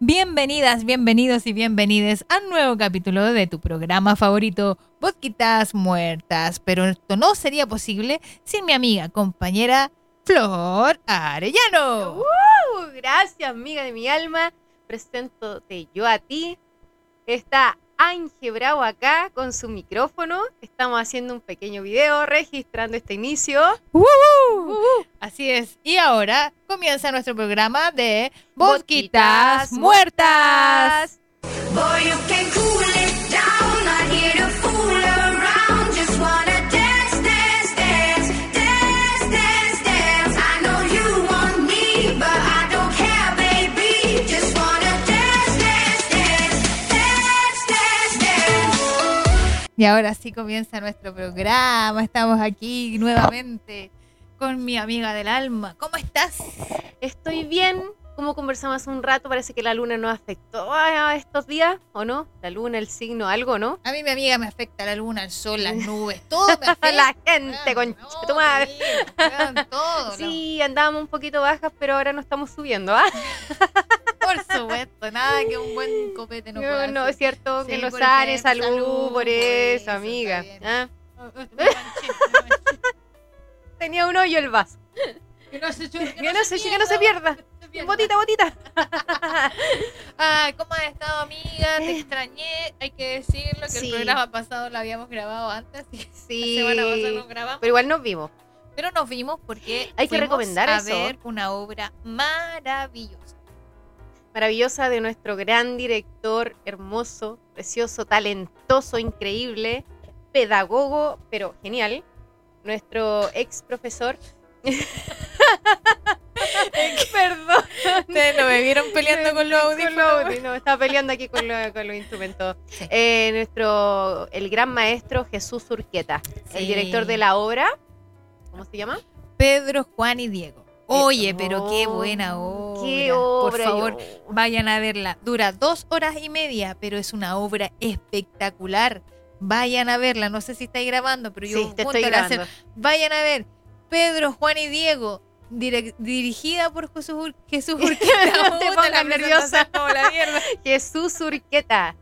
Bienvenidas, bienvenidos y bienvenides a un nuevo capítulo de tu programa favorito, Vodquitas Muertas. Pero esto no sería posible sin mi amiga, compañera Flor Arellano. ¡Uh! gracias, amiga de mi alma. Preséntote yo a ti. Está Ángel Bravo acá con su micrófono. Estamos haciendo un pequeño video registrando este inicio. ¡Uh! Así es. Y ahora comienza nuestro programa de Vodquitas Muertas. Y ahora sí comienza nuestro programa. Estamos aquí nuevamente con mi amiga del alma. ¿Cómo estás? Estoy bien. Como conversamos hace un rato, parece que la luna nos afectó a estos días, ¿o no? La luna, el signo, algo, ¿no? A mí mi amiga me afecta la luna, el sol, las nubes, todo me afecta. La gente, Weón, con no, tu madre. digo, todo. Sí, andábamos un poquito bajas, pero ahora no estamos subiendo, ¿ah? supuesto, nada que un buen copete no, No, pueda no, es cierto Sí, que lo por sane, ejemplo, salud, salud, por eso, eso, amiga. ¿ah? Tenía un hoyo el vaso. Que no se, que Que no se, que no se pierda. Botita, botita. Ay, ¿cómo has estado, amiga? Te extrañé. Hay que decirlo que Sí. el programa pasado lo habíamos grabado antes. Y Sí. la semana pasada grabamos. Pero igual nos vimos. Pero nos vimos porque Hay que recomendar a eso. ver una obra maravillosa. Maravillosa de nuestro gran director, hermoso, precioso, talentoso, increíble, pedagogo, pero genial. Nuestro ex profesor. Perdón. Ustedes no me vieron peleando con los audífonos. audífonos, estaba peleando aquí con, lo- con los instrumentos. Eh, nuestro, el gran maestro Jesús Urqueta, el director de la obra. ¿Cómo se llama? Pedro, Juan y Diego. Oye, pero qué buena obra. Qué Por obra. favor, yo- vayan a verla. Dura dos horas y media, pero es una obra espectacular. Vayan a verla. No sé si estáis grabando, pero yo Sí, te estoy la hacer- grabando. Vayan a ver Pedro, Juan y Diego, dirigida por Jesús, Ur- Jesús Urqueta. No te Puta, pongas la nerviosa. presentación como la mierda. Jesús Urqueta.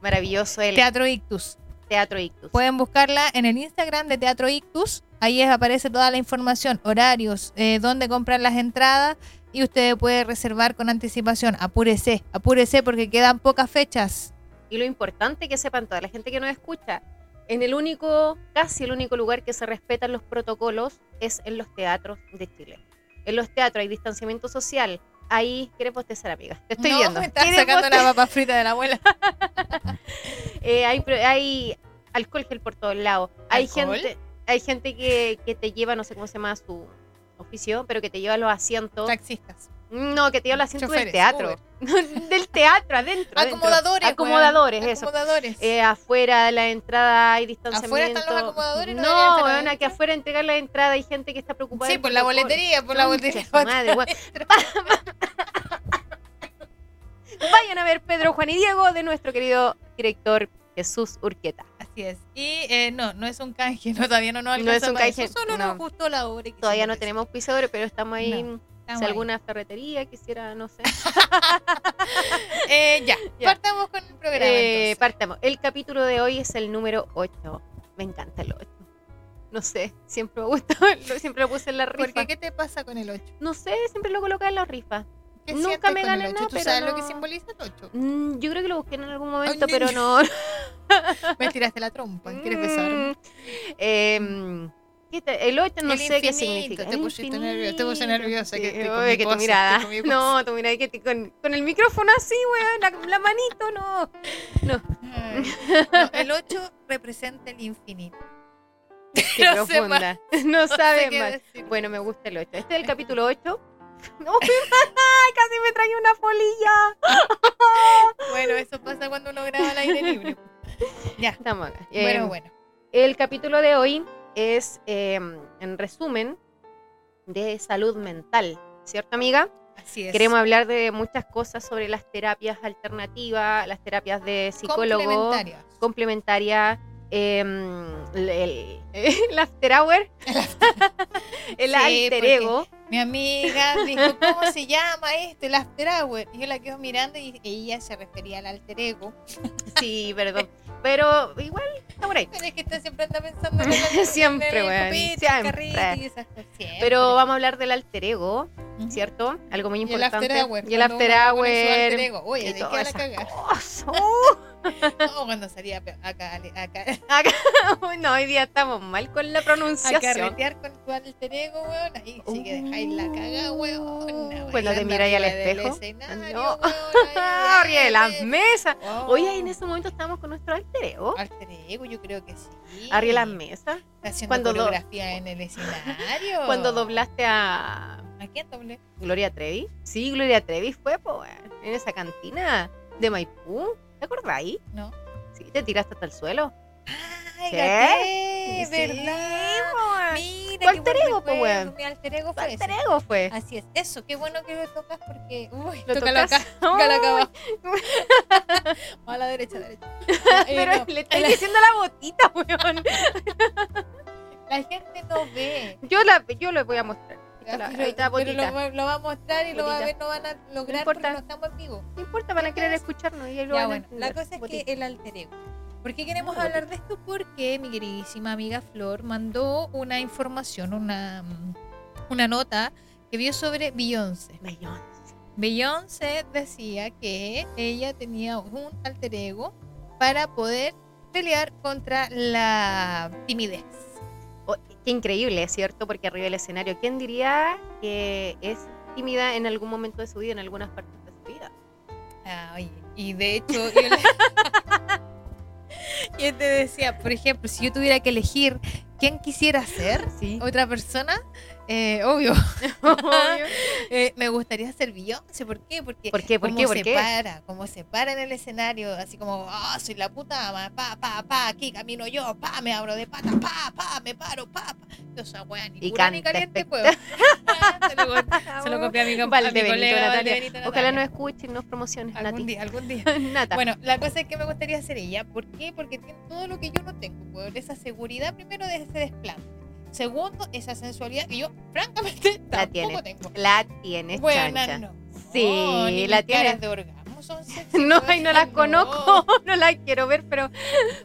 Maravilloso el Teatro Ictus. Teatro Ictus. Pueden buscarla en el Instagram de Teatro Ictus. Ahí es- aparece toda la información, horarios, eh, dónde comprar las entradas y usted puede reservar con anticipación. Apúrese, apúrese porque quedan pocas fechas. Y lo importante que sepan toda la gente que nos escucha, en el único, casi el único lugar que se respetan los protocolos es en los teatros de Chile. En los teatros hay distanciamiento social. Ahí, ¿quieres bostezar, amiga? Te estoy no, viendo. me estás ¿Quieres sacando la papa frita de la abuela. Eh, hay, hay alcohol gel por todos lados. Hay gente, hay gente que, que te lleva, no sé cómo se llama su oficio, pero que te lleva los asientos. Taxistas. No, que te los asientos del teatro. del teatro, adentro. adentro. Acomodadores. Acomodadores, weón. eso. Acomodadores. Eh, afuera de la entrada hay distanciamiento. ¿Afuera están los acomodadores? ¿No No, que afuera entregar la entrada hay gente que está preocupada. sí, por la boletería, por la boletería. madre, weón. Vayan a ver Pedro, Juan y Diego de nuestro querido director Jesús Urqueta. Así es. Y eh, no, no es un canje, no, todavía no nos No es alcanza un canje, eso, Solo no. nos gustó la obra. Todavía no tenemos pisadores, pero estamos ahí. Si alguna ferretería quisiera, no sé. Eh, ya, Ya. partamos con el programa. Eh, partamos. El capítulo de hoy es el número 8. Me encanta el 8. No sé, siempre me gusta, lo- siempre lo puse en la rifa. ¿Por qué? ¿Qué te pasa con el 8? No sé, siempre lo colocaba en la rifa. ¿Qué Nunca me gané nada, ¿Tú pero sabes lo que simboliza el 8? Mm, yo creo que lo busqué en algún momento, pero no. Me tiraste la trompa. ¿Quieres besar? Mm, em, ¿qué te- el 8 no El sé qué significa. te pusiste nerviosa, te puse nerviosa, sí, que estoy con oye, mi que tu cosa, mirada. estoy con mi No, tu mirada que te- con, con el micrófono así, weón, la, la manito, no. No. No, el 8 representa el infinito. Qué No profunda. No sabe qué más. decir. Bueno, me gusta el 8. Este es el capítulo 8. ¡Ay, casi me trae una polilla! Bueno, eso pasa cuando uno graba al aire libre. Ya, Estamos acá. bueno, Em, bueno. El capítulo de hoy es, em, en resumen, de salud mental. ¿Cierto, amiga? Así es. Queremos hablar de muchas cosas sobre las terapias alternativas, las terapias de psicólogo, Complementarias. complementaria, em, el, el, after hour, el Sí, alter ego. Mi amiga dijo, ¿cómo se llama esto? El after hour. Y yo la quedo mirando y ella se refería al alter ego. Sí, perdón. Pero igual está por ahí. Pero es que usted siempre anda pensando en el Siempre, weón, siempre. Siempre. Pero vamos a hablar del alter ego. ¿cierto? Algo muy Y el importante. after hour. Y el after hour. Oye, y ¿de todas qué la esas cosas. No, cuando salía acá, acá, acá- no, hoy día estamos mal con la a pronunciación. carretear con tu alter ego, weón. Ahí sí que dejáis la caga, weón. Cuando te miráis al espejo. No. Arriba de las mesas. Oye, Oh. en ese momento estábamos con nuestro alter ego. Alter ego, yo creo que sí. Arriba de las mesas. Haciendo cuando do- coreografía en el escenario. Cuando doblaste a ¿A quién doblé? Gloria Trevi. Sí, Gloria Trevi fue, po, weón, en esa cantina de Maipú. ¿Te acordáis? No. Sí, te tiraste hasta el suelo. Ay, ¿Qué? gaté, Sí, ¿verdad? weón. Mira, Tu alter ego, recuerdo. weón. Mi alter ego Tu fue alter ego fue. Así es. Eso, qué bueno que lo tocas porque. Uy, ¿Lo tócalo tocas? acá. Tócalo acá Ay. abajo. O a la derecha, a la derecha. Eh, Pero no, le estáis la, diciendo la botita, weón. la gente no ve. Yo, la, yo lo voy a mostrar. Pero- ahí está pero lo, lo va a mostrar y lo va a ver, no van a lograr importa. porque no estamos en vivo. No importa, van a querer escucharnos y ahí lo Ya, van a bueno, la entender. cosa es Botita. que el alter ego. ¿Por qué queremos hablar de esto? Porque mi queridísima amiga Flor mandó una información, una, una nota que vio sobre Beyoncé. Beyoncé. Beyoncé decía que ella tenía un alter ego para poder pelear contra la timidez. Oh, qué increíble, ¿cierto? Porque arriba del escenario, ¿quién diría que es tímida en algún momento de su vida, en algunas partes de su vida? Ah, oye, y de hecho, yo, le- yo te decía, por ejemplo, si yo tuviera que elegir quién quisiera ser, Sí. otra persona, eh, obvio, eh, me gustaría ser Beyoncé. ¿Por qué? Porque ¿Por qué? ¿Por cómo qué? ¿Por se qué? para, como se para en el escenario, así como, ah, soy la puta ama, pa, pa, pa, aquí camino yo, pa, me abro de pata, pa, pa, me paro, pa, pa. Esa weá, ni Y ni caliente puedo. se, lo, se lo copié a mi, compa- a mi colega Natalia. Valdebenito Ojalá nos escuchen, nos promociones, Algún día, algún día. Nata. Bueno, la cosa es que me gustaría ser ella. ¿Por qué? Porque tiene todo lo que yo no tengo. Por esa seguridad, primero, de ese desplante. Segundo, esa sensualidad que yo, francamente, La tampoco tienes. tengo. la tienes, Buena, chancha. no. Sí, ni la tienes. de orgasmo son sexy, No, ay, no las no. conozco, no las quiero ver, pero,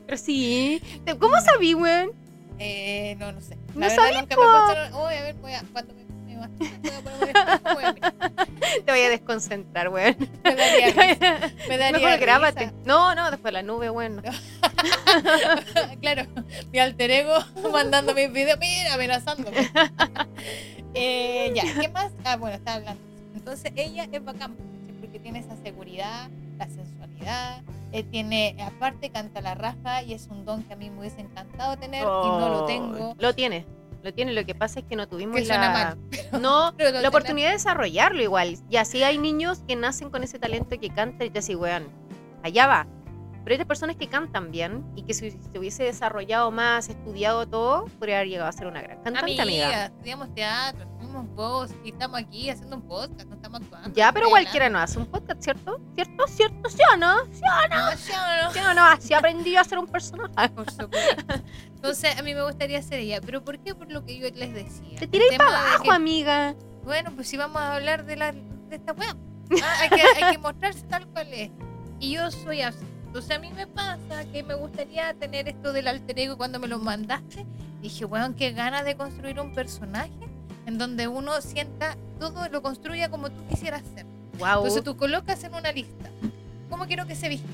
pero sí. ¿Cómo sabí, weón? Eh, no, no sé. No La verdad, sabía, nunca me puesto. Uy, a ver, voy a. Cuando me, voy a poner. Te voy a desconcentrar, weón. Me daría risa. Me daría Mejor risa. grábate. No, no, después la nube, weón. no. claro, mi alter ego mandando mis videos, mira, amenazándome. Eh, ya, ¿qué más? Ah, bueno, está hablando. Entonces, ella es bacán porque tiene esa seguridad, la sensualidad, eh, tiene, aparte canta la raja y es un don que a mí me hubiese encantado tener y no lo Oh, tengo. Lo tiene, lo tiene. Lo que pasa es que no tuvimos Que la, mal, no, pero la oportunidad de desarrollarlo igual. Y así hay niños que nacen con ese talento que cantan y te decís, weón, allá va. Pero hay personas que cantan bien y que si se hubiese desarrollado más, estudiado todo, podría haber llegado a ser una gran cantante, amiga. Amiga, estudiamos teatro, estudiamos voz y estamos aquí haciendo un podcast, no estamos actuando. Ya, pero cualquiera no hace un podcast, ¿cierto? ¿Cierto? ¿Cierto? ¿Sí o no? ¿Sí hablando. No, yo no. ¿Sí o no? Así aprendí a ser un personaje. Por supuesto. Entonces, a mí me gustaría ser ella. ¿Pero por qué? Por lo que yo les decía. Te tiré para abajo, que- amiga. Bueno, pues si vamos a hablar de, la, de esta web. hay, que, hay que mostrarse tal cual es. Y yo soy así. Entonces a mí me pasa que me gustaría tener esto del alter ego cuando me lo mandaste. Dije, weón, qué ganas de construir un personaje en donde uno sienta todo, lo construya como tú quisieras ser. Wow. Entonces tú colocas en una lista cómo quiero que se vista,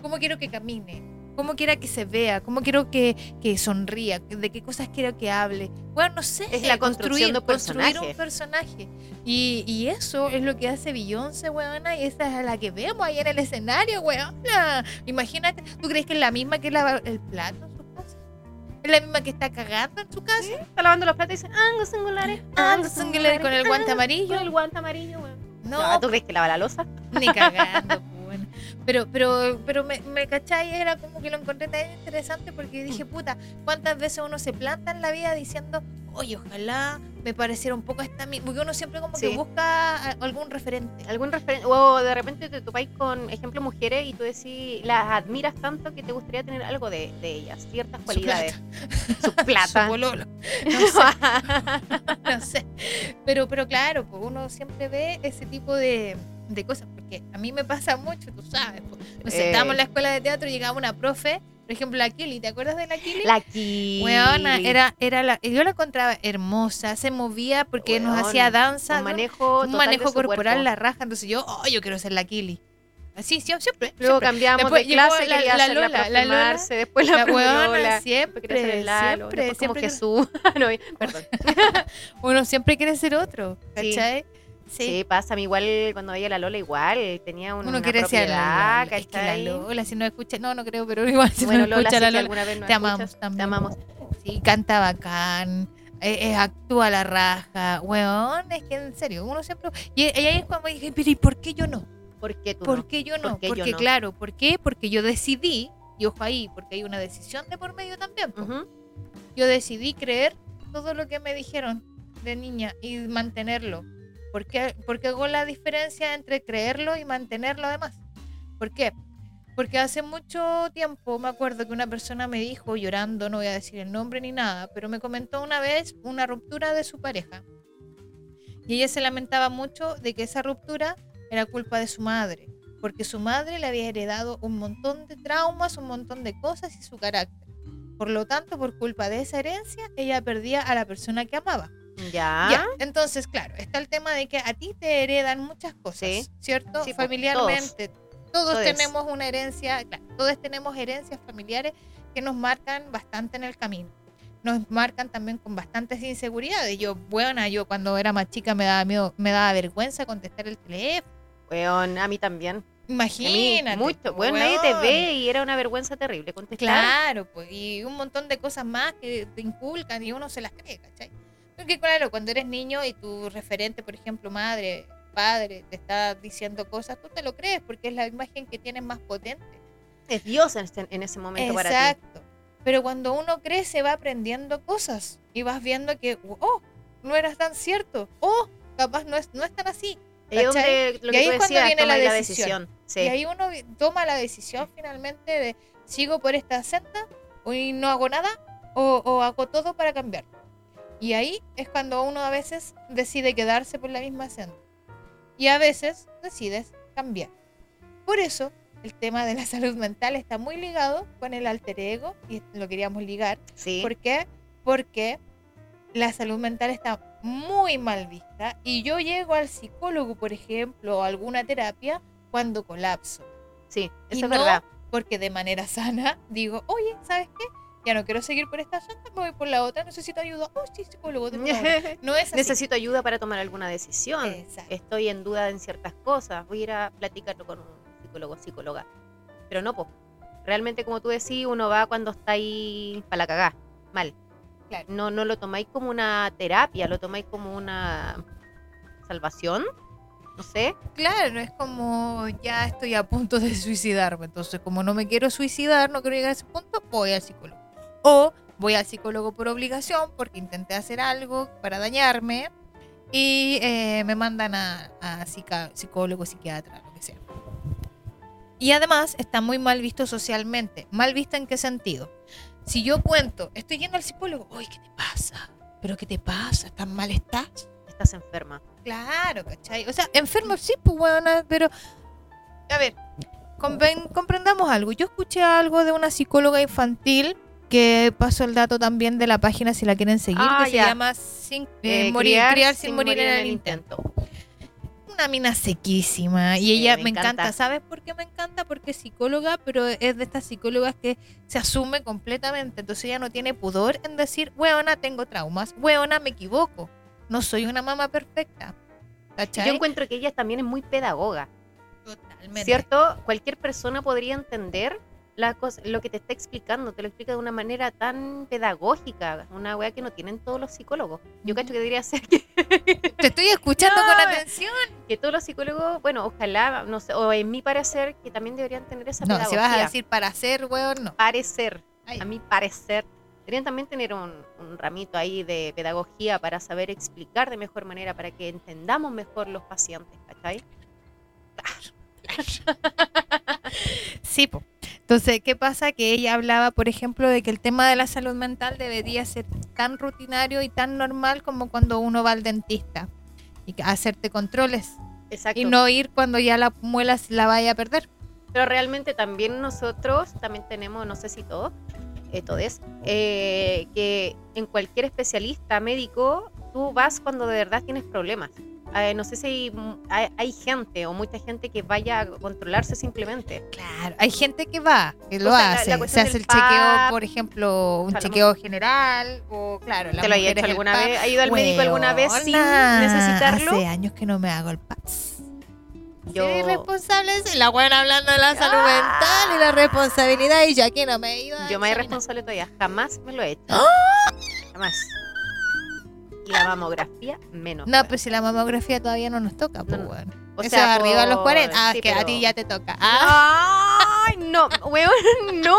cómo quiero que camine, cómo quiero que se vea, cómo quiero que, que sonría, de qué cosas quiero que hable. Bueno, no sé. Es la construcción de un construir personaje. un personaje. Y, y eso es lo que hace Beyoncé, weona, y esa es la que vemos ahí en el escenario, weona. Imagínate, ¿tú crees que es la misma que lava el plato? ¿Es la misma que está cagando en su casa? Está lavando los platos y dice, ángulos singulares. Ángulos singulares, con el guante amarillo. Con el guante amarillo, weón. No, No, ¿tú crees que lava la losa? Ni cagando, bueno. Pero, pero, pero me, me cachai, era como que lo encontré tan interesante porque dije, puta, ¿cuántas veces uno se planta en la vida diciendo, oye, ojalá me pareciera un poco a esta? Porque uno siempre como Sí. que busca a- algún referente. algún referente o de repente te topáis con ejemplo mujeres y tú decís las admiras tanto que te gustaría tener algo de, de ellas ciertas Su cualidades plata, su plata, su no sé, no sé. Pero, pero claro, pues uno siempre ve ese tipo de, de cosas, porque a mí me pasa mucho, tú sabes. pues. Nos Eh. en la escuela de teatro y llegaba una profe, por ejemplo, la Kili, ¿te acuerdas de la Kili? La Kili. Weona, era, era la, yo la encontraba hermosa, se movía porque nos Weón, hacía danza, un ¿no? manejo, un manejo corporal, la raja, entonces yo, oh, yo quiero ser la Kili. Así, sí, siempre. Luego siempre. cambiamos Después de clase, la- quería la hacer la, Lola, la Lola. Marce, después la, La weona Lola, siempre, quería ser el Lalo, siempre, después como siempre. Jesús. no, perdón. Uno siempre quiere ser otro, Sí. ¿Cachai? Sí. pasa, a mí igual cuando veía la Lola igual, tenía un, Uno una quiere propiedad, la, es que la ¿cachai? Lola, si no escucha, no, no creo, pero igual si Bueno, no Lola, escucha la Lola, alguna vez te amamos también. Te amamos. sí, canta bacán, eh, eh, actúa la raja, weón, es que en serio, uno siempre, y, y ahí es cuando dije, pero ¿y por qué yo no? ¿Por qué tú ¿Por no? qué yo no? ¿Por qué yo porque no? claro, ¿por qué? Porque yo decidí, y ojo ahí, porque hay una decisión de por medio también, yo decidí creer todo lo que me dijeron de niña y mantenerlo. ¿Por qué? Porque hago la diferencia entre creerlo y mantenerlo además. ¿Por qué? Porque hace mucho tiempo me acuerdo que una persona me dijo, llorando, no voy a decir el nombre ni nada, pero me comentó una vez una ruptura de su pareja. Y ella se lamentaba mucho de que esa ruptura era culpa de su madre, porque su madre le había heredado un montón de traumas, un montón de cosas y su carácter. Por lo tanto, por culpa de esa herencia, ella perdía a la persona que amaba. Ya. Ya, entonces, claro, está el tema de que a ti te heredan muchas cosas, Sí. ¿cierto? Sí, Familiarmente. Todos, tenemos una herencia, claro, todos tenemos herencias familiares que nos marcan bastante en el camino. Nos marcan también con bastantes inseguridades. Yo, buena, yo cuando era más chica me daba miedo, me daba vergüenza contestar el teléfono. Weón, a mí también. Imagínate. mucho. Bueno, nadie te ve y era una vergüenza terrible contestar. Claro, pues, y un montón de cosas más que te inculcan y uno se las cree, ¿cachai? Porque claro, cuando eres niño y tu referente, por ejemplo, madre, padre, te está diciendo cosas, tú te lo crees porque es la imagen que tienes más potente. Es Dios en, este- en ese momento para ti. Exacto. Pero cuando uno crece va aprendiendo cosas y vas viendo que, oh, no era tan cierto, oh, capaz no es, no es tan así. Ahí lo Y que ahí tú es cuando decías, viene la decisión. Sí. Y ahí uno toma la decisión finalmente de sigo por esta senda o y no hago nada o, o hago todo para cambiar. Y ahí es cuando uno a veces decide quedarse por la misma senda. Y a veces decides cambiar. Por eso el tema de la salud mental está muy ligado con el alter ego y lo queríamos ligar. Sí. ¿Por qué? Porque la salud mental está muy mal vista y yo llego al psicólogo, por ejemplo, o a alguna terapia cuando colapso. Sí, Y eso es no verdad. Porque de manera sana digo, oye, ¿sabes qué? Ya no quiero seguir por esta me voy por la otra, necesito ayuda. Oh, sí, psicólogo, de una hora". No es así. Necesito ayuda para tomar alguna decisión. Exacto. Estoy en duda en ciertas cosas. Voy a ir a platicarlo con un psicólogo psicóloga. Pero no, po. Realmente, como tú decís, uno va cuando está ahí para la cagá. Mal. Claro. No, no lo tomáis como una terapia, lo tomáis como una salvación. No sé. Claro, no es como ya estoy a punto de suicidarme. Entonces, como no me quiero suicidar, no quiero llegar a ese punto, voy al psicólogo. O voy al psicólogo por obligación porque intenté hacer algo para dañarme y eh, me mandan a, a psica- psicólogo, psiquiatra, lo que sea. Y además está muy mal visto socialmente. ¿Mal visto en qué sentido? Si yo cuento, estoy yendo al psicólogo, uy, ¿qué te pasa? ¿Pero qué te pasa? ¿Tan mal estás? Estás enferma. Claro, ¿cachai? O sea, enfermo sí, pues, weona, pero... A ver, compren- comprendamos algo. Yo escuché algo de una psicóloga infantil que pasó el dato también de la página si la quieren seguir, Ah, que se llama sin, eh, Eh, morir, criar, sin, morir, en el intento. Una mina sequísima. Sí, y ella me me encanta. encanta. ¿Sabes por qué me encanta? Porque es psicóloga, pero es de estas psicólogas que se asume completamente. Entonces ella no tiene pudor en decir, weona, tengo traumas. Weona, me equivoco. No soy una mamá perfecta. ¿Cachai? Yo encuentro que ella también es muy pedagoga. Totalmente. ¿Cierto? Cualquier persona podría entender la cosa, lo que te está explicando, te lo explica de una manera tan pedagógica, una weá que no tienen todos los psicólogos. Yo cacho que debería ser que, Te estoy escuchando No, con atención. que todos los psicólogos, bueno, ojalá, no sé, o en mi parecer, que también deberían tener esa No, si pedagogía. vas a decir para hacer, weón, no. Parecer, Ay. a mi parecer, deberían también tener un, un ramito ahí de pedagogía para saber explicar de mejor manera, para que entendamos mejor los pacientes, ¿cachai? Sí, po. Entonces, ¿qué pasa? Que ella hablaba, por ejemplo, de que el tema de la salud mental debería ser tan rutinario y tan normal como cuando uno va al dentista y hacerte controles Exacto. y no ir cuando ya la muela la vaya a perder. Pero realmente también nosotros, también tenemos, no sé si todos, eh, todes, eh, que en cualquier especialista médico, tú vas cuando de verdad tienes problemas. Eh, no sé si hay, hay- hay gente o mucha gente que vaya a controlarse simplemente. Claro, hay gente que va, que lo O sea, la- hace. la se hace el chequeo, por ejemplo, un chequeo general o, claro, las ¿Te lo mujeres hecho alguna PAP. vez? ¿Ha ido al médico alguna vez sin necesitarlo? Hace años que no me hago el PAPS. Yo- Yo... irresponsable soy la buena hablando de la salud Ah. mental y la responsabilidad y yo aquí no me he ido Yo me examinar. responsable todavía, jamás me lo he hecho. ¡Ah! Jamás. Y la mamografía, menos. No, weón. pues si la mamografía todavía no nos toca, pues No, no. bueno. O Eso sea, arriba de los por- 40. Ah, sí, que a pero- ti ya te toca. Ah, Ay, no, weón, no.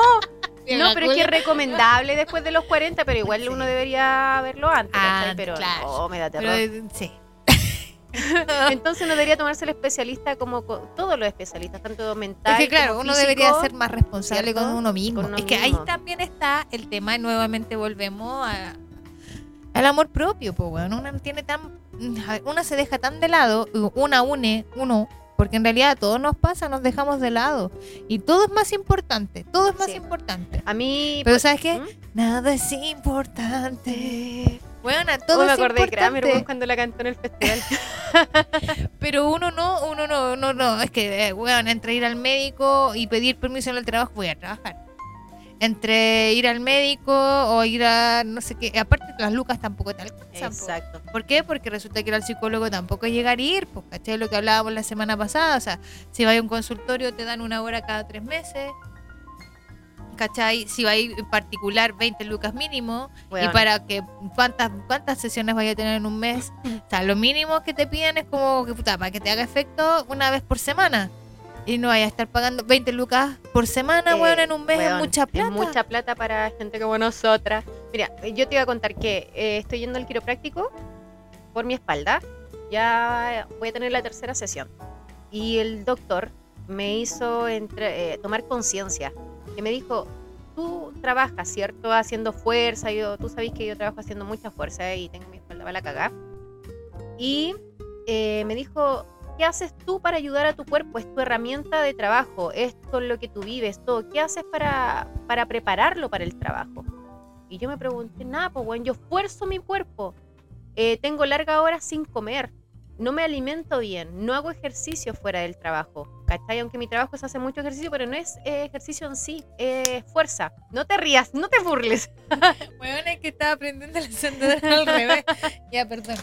No, pero es que es recomendable después de los 40, pero igual Sí. uno debería verlo antes. Ah, Pero claro. no, me da Pero terror. eh, sí. Entonces no debería tomarse el especialista como co- todos los especialistas, tanto mental Es que claro, como uno debería ser más responsable ¿cierto? con uno mismo. Con uno es que ahí también está el tema, nuevamente volvemos a, al amor propio, pues bueno, una tiene tan, una se deja tan de lado, una une, uno, porque en realidad todo nos pasa, nos dejamos de lado. Y todo es más importante, todo es más Sí. importante. A mí... Pero ¿sabes qué? ¿Mm? Nada es importante. Bueno, todo Oh, me es acordé de Kramer importante. weón, cuando la cantó en el festival. Pero uno no, uno no, no, no. Es que, eh, weón, entre ir al médico y pedir permiso en el trabajo, voy a trabajar. Entre ir al médico o ir a no sé qué. Aparte, las lucas tampoco te alcanzan. po. Exacto. ¿Por qué? Porque resulta que ir al psicólogo tampoco es llegar y ir. Pues, ¿cachai? Lo que hablábamos la semana pasada. O sea, si vas a un consultorio, te dan una hora cada tres meses. ¿Cachai? Si va a ir en particular, 20 lucas mínimo. Y para que cuántas cuántas sesiones vaya a tener en un mes. O sea, lo mínimo que te piden es como que puta, para que te haga efecto una vez por semana. Y no vaya a estar pagando 20 lucas por semana, Eh, weón, en un mes es weón, mucha plata. Es mucha plata para gente como nosotras. Mira, yo te iba a contar que eh, estoy yendo al quiropráctico por mi espalda. Ya voy a tener la tercera sesión. Y el doctor me hizo entre- eh, tomar conciencia. Que me dijo, tú trabajas, ¿cierto? Haciendo fuerza. Yo, tú sabes que yo trabajo haciendo mucha fuerza y tengo mi espalda para la cagá. Y eh, me dijo, ¿qué haces tú para ayudar a tu cuerpo? Es tu herramienta de trabajo, es con lo que tú vives, todo. ¿Qué haces para, para prepararlo para el trabajo? Y yo me pregunté, nada, pues bueno, yo esfuerzo mi cuerpo, Eh, tengo largas horas sin comer, no me alimento bien, no hago ejercicio fuera del trabajo, ¿cachai? Aunque mi trabajo es hacer mucho ejercicio, pero no es eh, ejercicio en sí, es fuerza. No te rías, no te burles. Weón, es que estaba aprendiendo el encendedor al revés. Ya, perdón.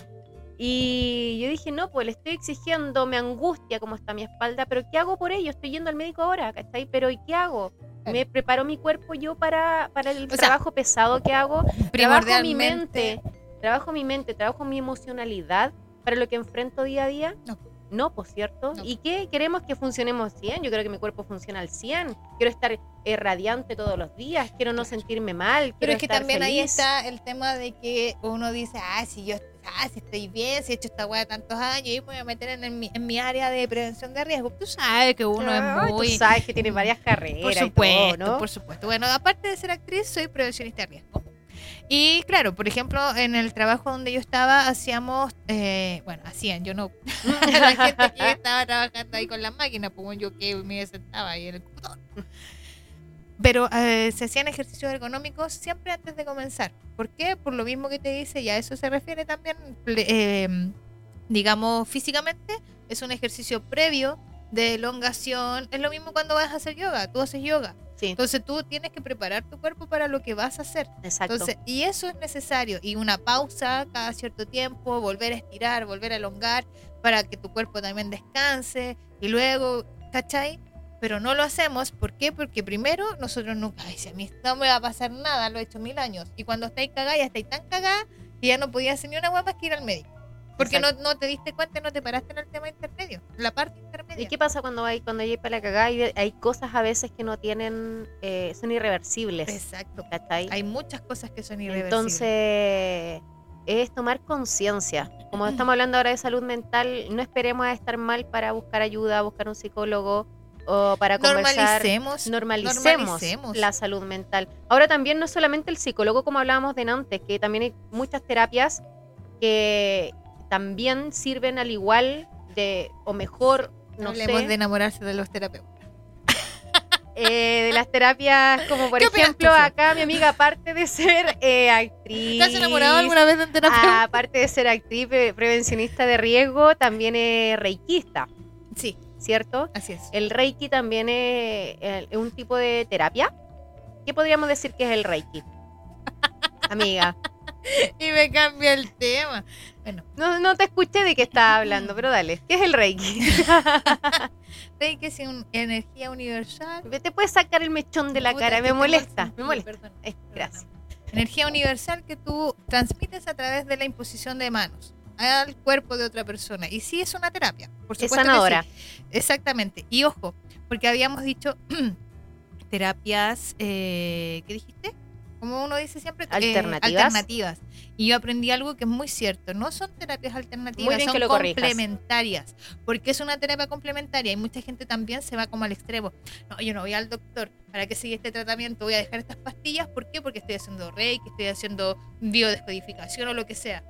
Y yo dije, no, pues le estoy exigiendo, me angustia cómo está mi espalda, pero ¿qué hago por ello? Estoy yendo al médico ahora, ¿cachai? Pero ¿y qué hago? ¿Me preparo mi cuerpo yo para, para el trabajo pesado que hago? Trabajo mi mente, trabajo mi mente, trabajo mi emocionalidad para lo que enfrento día a día. No. No, pues cierto. No. ¿Y qué? ¿Queremos que funcionemos 100? Yo creo que mi cuerpo funciona al 100. Quiero estar eh, radiante todos los días, quiero no sentirme mal. Pero quiero es que también ahí está el tema de que uno dice, ah, si yo ah, si estoy bien, si he hecho esta weá tantos años, y me voy a meter en, mi, en mi área de prevención de riesgo. Tú sabes que uno es tú muy... sabes que tiene varias carreras. Por y todo, supuesto, ¿no? por supuesto. Bueno, aparte de ser actriz, soy prevencionista de riesgo. Y claro, por ejemplo, en el trabajo donde yo estaba, hacíamos, eh, bueno, hacían, yo no, la gente que estaba trabajando ahí con las máquinas, pues yo que me sentaba ahí en el computador. Pero eh, se hacían ejercicios ergonómicos siempre antes de comenzar. ¿Por qué? Por lo mismo que te dice, y a eso se refiere también, eh, digamos, físicamente, es un ejercicio previo de elongación. Es lo mismo cuando vas a hacer yoga, tú haces yoga. Sí, Entonces tú tienes que preparar tu cuerpo para lo que vas a hacer. exacto. Entonces, y eso es necesario. Y una pausa cada cierto tiempo, volver a estirar, volver a elongar para que tu cuerpo también descanse. Y luego, ¿cachai? Pero no lo hacemos. ¿Por qué? Porque primero nosotros nunca, ay, si a mí no me va a pasar nada, lo he hecho mil años. Y cuando estáis cagada, ya estáis tan cagada que ya no podías hacer ni una más que ir al médico. Porque no, no te diste cuenta, no te paraste en el tema intermedio, la parte intermedia. ¿Y qué pasa cuando hay cuando hay para la cagada? Hay, hay cosas a veces que no tienen, eh, son irreversibles. Exacto. ¿cachai? Hay muchas cosas que son irreversibles. Entonces, es tomar conciencia. Como estamos hablando ahora de salud mental, no esperemos a estar mal para buscar ayuda, buscar un psicólogo. O para conversar. Normalicemos. Normalicemos, normalicemos. la salud mental. Ahora también no solamente el psicólogo, como hablábamos de antes, que también hay muchas terapias que también sirven al igual de, o mejor, no Hablemos sé, de enamorarse de los terapeutas. eh, de las terapias, como por ¿Qué opinas ejemplo, acá mi amiga, aparte de ser eh, actriz, ¿Te has enamorado alguna vez de un terapeuta? aparte de ser actriz, pre- prevencionista de riesgo, también es reikista, Sí, ¿cierto? así es. El reiki también es, eh, es un tipo de terapia. ¿Qué podríamos decir que es el reiki? Amiga, Y me cambia el tema. Bueno, no, no te escuché de qué estás hablando, pero dale. ¿Qué es el reiki? Reiki es una energía universal. Te puedes sacar el mechón de la Puta, cara, me molesta, me molesta. perdón, Eh, gracias. Energía universal que tú transmites a través de la imposición de manos al cuerpo de otra persona. Y sí es una terapia, por Es supuesto. que sanadora. sí. Exactamente. Y ojo, porque habíamos dicho terapias, eh, ¿qué dijiste? Como uno dice siempre, eh, Alternativas. alternativas. Y yo aprendí algo que es muy cierto. No son terapias alternativas, son que corrijas. complementarias. Porque es una terapia complementaria y mucha gente también se va como al extremo. No, yo no voy al doctor. ¿Para qué sigue este tratamiento? Voy a dejar estas pastillas. ¿Por qué? Porque estoy haciendo reiki, estoy haciendo biodescodificación o lo que sea.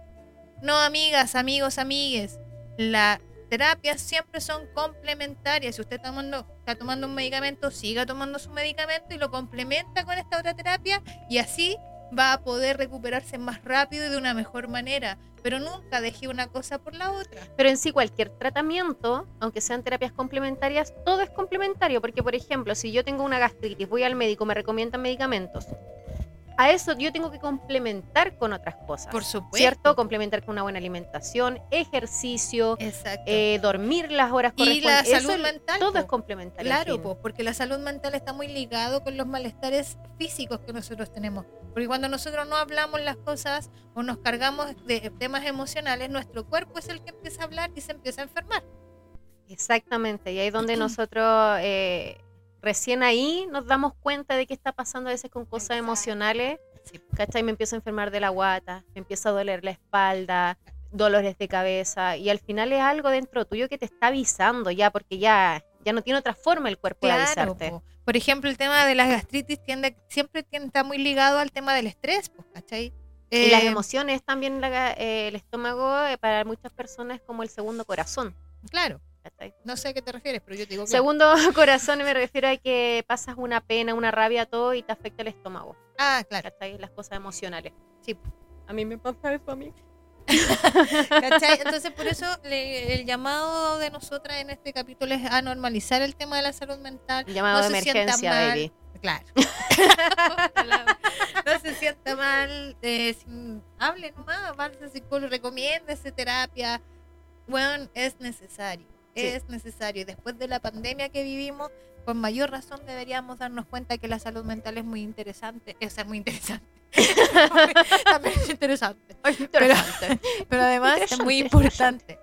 No, amigas, amigos, amigues. Las terapias siempre son complementarias. Si usted está tomando, está tomando un medicamento, siga tomando su medicamento y lo complementa con esta otra terapia y así va a poder recuperarse más rápido y de una mejor manera. Pero nunca deje una cosa por la otra. Pero en sí cualquier tratamiento, aunque sean terapias complementarias, todo es complementario. Porque, por ejemplo, si yo tengo una gastritis, voy al médico, me recomiendan medicamentos. A eso yo tengo que complementar con otras cosas. Por supuesto. ¿Cierto? Complementar con una buena alimentación, ejercicio, Exacto. eh, dormir las horas y la correspondientes. Eso salud mental. Todo po. es complementario. Claro, po, porque la salud mental está muy ligado con los malestares físicos que nosotros tenemos. Porque cuando nosotros no hablamos las cosas o nos cargamos de temas emocionales, nuestro cuerpo es el que empieza a hablar y se empieza a enfermar. Exactamente, y ahí es donde nosotros eh, recién ahí nos damos cuenta de qué está pasando a veces con cosas Exacto. emocionales. Sí. ¿Cachai? Me empiezo a enfermar de la guata, me empieza a doler la espalda, dolores de cabeza, y al final es algo dentro tuyo que te está avisando ya, porque ya, ya no tiene otra forma el cuerpo de avisarte. po. Por ejemplo, el tema de las gastritis tiende, siempre tiende, está muy ligado al tema del estrés, pues, ¿cachai? Y las Eh, emociones también, la eh, el estómago eh, para muchas personas es como el segundo corazón. Claro, ¿cachai? no sé a qué te refieres, pero yo te digo que Segundo corazón me refiero a que pasas una pena, una rabia, todo y te afecta el estómago. Ah, claro. ¿cachai? Las cosas emocionales. Sí. A mí me pasa eso a mí. ¿Cachai? Entonces, por eso le- el llamado de nosotras en este capítulo es a normalizar el tema de la salud mental. Llamado No de se sienta emergencia, mal. baby. Claro. no se sienta mal. eh, sin- hable nomás, al psicólogo, recomiéndese terapia. Bueno, es necesario. Sí. Es necesario. Después de la pandemia que vivimos, con mayor razón deberíamos darnos cuenta que la salud mental es muy interesante. O sea, muy interesante. También es interesante. Pero, pero además es muy importante.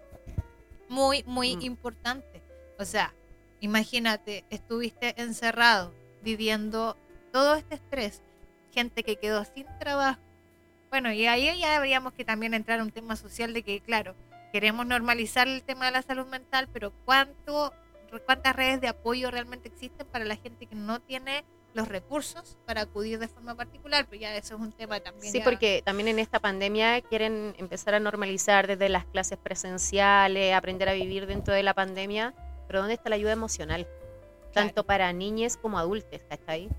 Muy, muy Mm. importante. O sea, imagínate, estuviste encerrado, viviendo todo este estrés, gente que quedó sin trabajo. Bueno, y ahí ya habríamos que también entrar a un tema social de que, claro, queremos normalizar el tema de la salud mental, pero ¿cuánto, ¿cuántas redes de apoyo realmente existen para la gente que no tiene los recursos para acudir de forma particular? Pero ya eso es un tema también. Sí, ya- porque también en esta pandemia quieren empezar a normalizar desde las clases presenciales, aprender a vivir dentro de la pandemia. Pero ¿dónde está la ayuda emocional? Tanto para niñas como adultos, ¿cachai?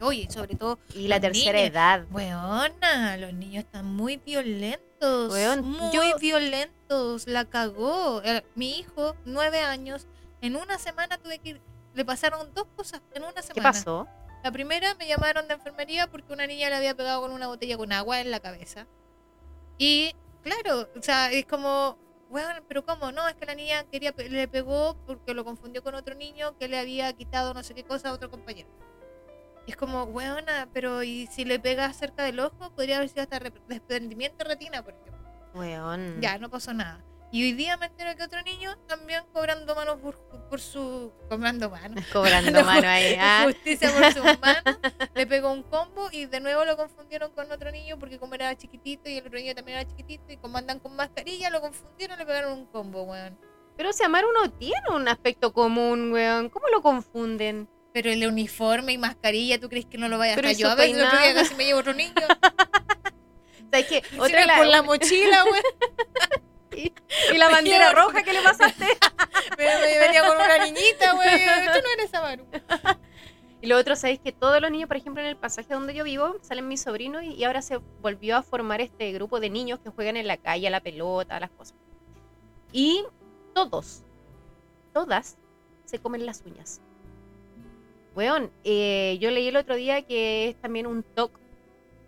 Oye, sobre todo Y la tercera niños. edad. Weona, los niños están muy violentos. Weón, muy yo- violentos. La cagó. Eh, mi hijo, nueve años, en una semana tuve que ir. Le pasaron dos cosas en una semana. ¿Qué pasó? La primera me llamaron de enfermería porque una niña le había pegado con una botella con agua en la cabeza. Y claro, o sea, es como, bueno, pero ¿cómo? No, es que la niña quería le pegó porque lo confundió con otro niño que le había quitado no sé qué cosa a otro compañero. Y es como, weona, pero ¿y si le pega cerca del ojo? Podría haber sido hasta re- desprendimiento de retina, por ejemplo. Weón. Ya, no pasó nada. Y hoy día me entero que otro niño también cobrando manos por, por su... Cobrando manos. Cobrando No, mano ahí. ¿ah? Justicia por sus manos. Le pegó un combo y de nuevo lo confundieron con otro niño porque como era chiquitito y el otro niño también era chiquitito y como andan con mascarilla lo confundieron le pegaron un combo, weón. Pero si Amaru no tiene un aspecto común, weón. ¿Cómo lo confunden? Pero el uniforme y mascarilla, ¿tú crees que no lo vaya a y yo? A veces otro día casi me llevo otro niño. ¿Sabes qué? Otra Otra la, por la mochila, güey. y la bandera roja que le pasaste. Pero me venía con una niñita, güey. Tú no eres Amaru. Y lo otro, ¿sabéis que todos los niños, por ejemplo, en el pasaje donde yo vivo, salen mis sobrinos y, y ahora se volvió a formar este grupo de niños que juegan en la calle, a la pelota, a las cosas. Y todos, todas, se comen las uñas. Weón, eh, yo leí el otro día que es también un TOC,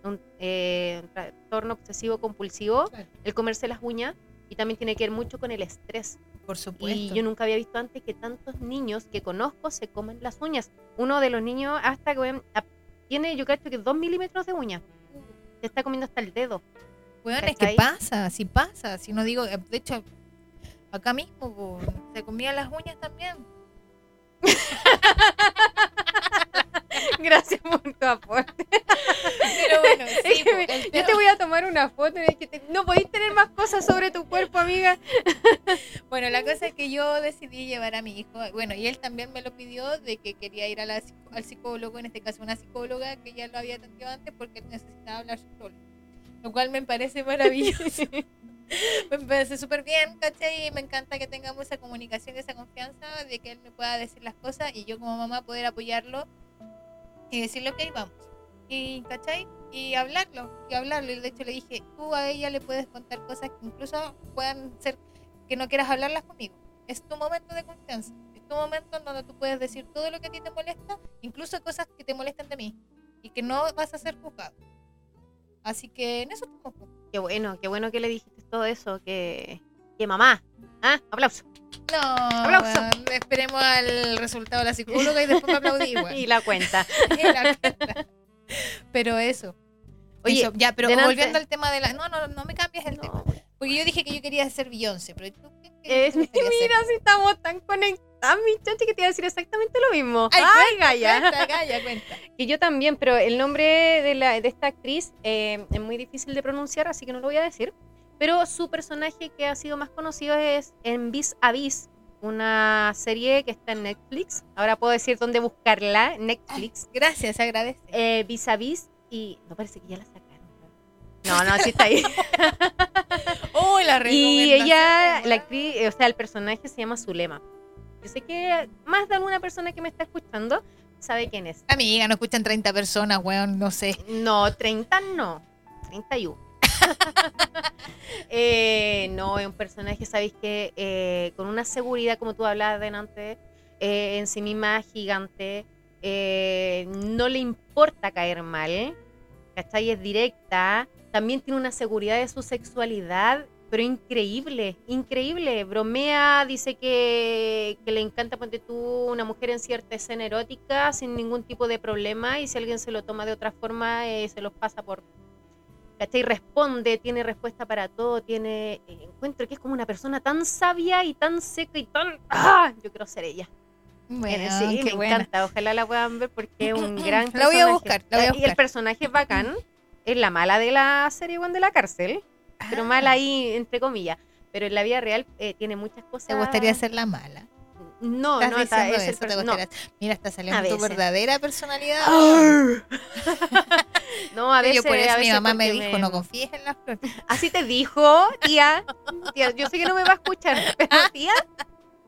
un eh, trastorno obsesivo compulsivo, Claro. el comerse las uñas, y también tiene que ver mucho con el estrés. Por supuesto. Y yo nunca había visto antes que tantos niños que conozco se comen las uñas. Uno de los niños hasta que weón, tiene, yo creo que dos milímetros de uña. Se está comiendo hasta el dedo. Weón, es que pasa, sí pasa. Si no digo, eh, de hecho, acá mismo po, se comían las uñas también. Gracias por tu aporte. Pero bueno, sí, yo tema- te voy a tomar una foto. Que te- no podéis tener más cosas sobre tu cuerpo, amiga. Bueno, la cosa es que yo decidí llevar a mi hijo, bueno, y él también me lo pidió de que quería ir a la al psicólogo, en este caso una psicóloga que ya lo había atendido antes porque él necesitaba hablar solo. Lo cual me parece maravilloso. me parece súper bien, ¿cachai? Y me encanta que tengamos esa comunicación, esa confianza de que él me pueda decir las cosas y yo como mamá poder apoyarlo y decirle, ok, vamos. Y, ¿cachai? Y hablarlo, y hablarlo. Y de hecho le dije, tú a ella le puedes contar cosas que incluso puedan ser que no quieras hablarlas conmigo. Es tu momento de confianza. Es tu momento en donde tú puedes decir todo lo que a ti te molesta, incluso cosas que te molestan de mí. Y que no vas a ser juzgado. Así que en eso estamos. Qué bueno, qué bueno que le dijiste todo eso. Que, que mamá. ¿Ah? Aplauso. No, Aplauso. esperemos al resultado de la psicóloga y después me aplaudí, weón. Y la cuenta. Y la cuenta. Pero eso. Oye, Eso, ya, pero delante- volviendo al tema de la. No, no, no me cambies el tema. No, Porque yo dije que yo quería ser Beyoncé, pero tú qué, qué es- mira si estamos tan conectadas, mi chachi, que te iba a decir exactamente lo mismo. Ay, Ay, Gaya. Cuenta, calla, cuenta. Y yo también, pero el nombre de, la, de esta actriz eh, es muy difícil de pronunciar, así que no lo voy a decir. Pero su personaje que ha sido más conocido es en Vis a Vis, una serie que está en Netflix. Ahora puedo decir dónde buscarla, Netflix. Gracias, se agradece. Eh, vis a Vis, y no parece que ya la sacaron. No, no, sí está ahí. Oh, la y ella, la actriz, o sea, el personaje se llama Zulema. Yo sé que más de alguna persona que me está escuchando sabe quién es. Amiga, no escuchan 30 personas, weón, no sé. No, 30 no. 31. eh, no, es un personaje, sabéis que eh, con una seguridad, como tú hablabas delante, eh, en sí misma gigante, eh, no le importa caer mal, ¿cachai? Es directa, también tiene una seguridad de su sexualidad, pero increíble, increíble. Bromea, dice que, le encanta, ponte tú, una mujer en cierta escena erótica sin ningún tipo de problema y si alguien se lo toma de otra forma, eh, se los pasa por... ¿Cachai? Responde, tiene respuesta para todo, tiene... eh, encuentro que es como una persona tan sabia y tan seca y tan... ¡Ah! Yo quiero ser ella. Bueno, Eh, sí, qué me buena. encanta. Ojalá la puedan ver porque es un gran La voy a personaje. buscar, la voy a Eh, Y el buscar. personaje es bacán. Es la mala de la serie Juan de la cárcel. Pero Ah, mala ahí, entre comillas. Pero en la vida real eh, tiene muchas cosas. ¿Te gustaría ser la mala? No, ¿Estás no, está- es el eso? ¿Te perso- no. Mira, está saliendo tu verdadera personalidad. No, a Yo veces. por eso a mi mamá me dijo, no confíes en las flores. Así te dijo, tía. Tía, yo sé que no me va a escuchar, pero tía,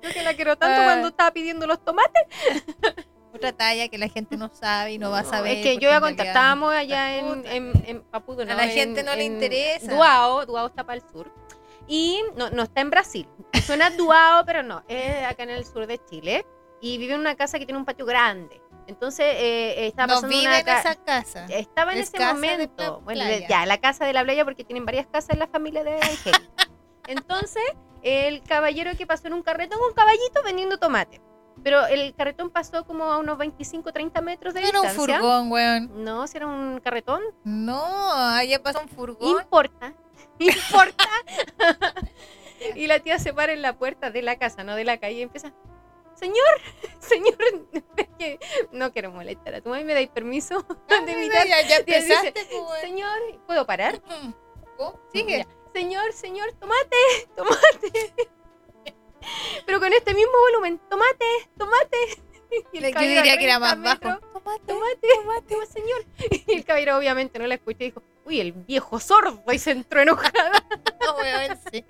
yo que la quiero tanto Ah. cuando estaba pidiendo los tomates. Otra talla que la gente no sabe y no va a No, saber. Es que yo voy a en contar, realidad- estábamos allá en, en, en Papudo, ¿no? A la En- gente no le interesa. Duao, Duao está para el sur. Y no, no está en Brasil. Suena Duao, pero no, es acá en el sur de Chile. Y vive en una casa que tiene un patio grande. Entonces, eh, estaba No pasando vive una en esa casa. Estaba en Es ese de momento. Bueno, playa. ya, la casa de la playa, porque tienen varias casas en la familia de Ángel. Entonces, el caballero que pasó en un carretón, un caballito vendiendo tomate. Pero el carretón pasó como a unos 25, 30 metros de No era un distancia. furgón, weón. No, si era un carretón. No, allá pasa un furgón. Importa. Importa. y la tía se para en la puerta de la casa, no de la calle, y empieza. Señor, señor, no quiero molestar a tu mamá, ¿me dais permiso de invitar? ya, ya dice, pues. Señor, ¿puedo parar? Oh, Sigue. Ya. Señor, señor, tomate, tomate. en este mismo volumen. Tomate, tomate. Y el Yo diría que era 30 más bajo. Tomate, Tomate, tomate. tomate, señor. Y el caballero obviamente no la escuchó y dijo, uy, el viejo sordo. Y se entró enojada. No, weón, sí.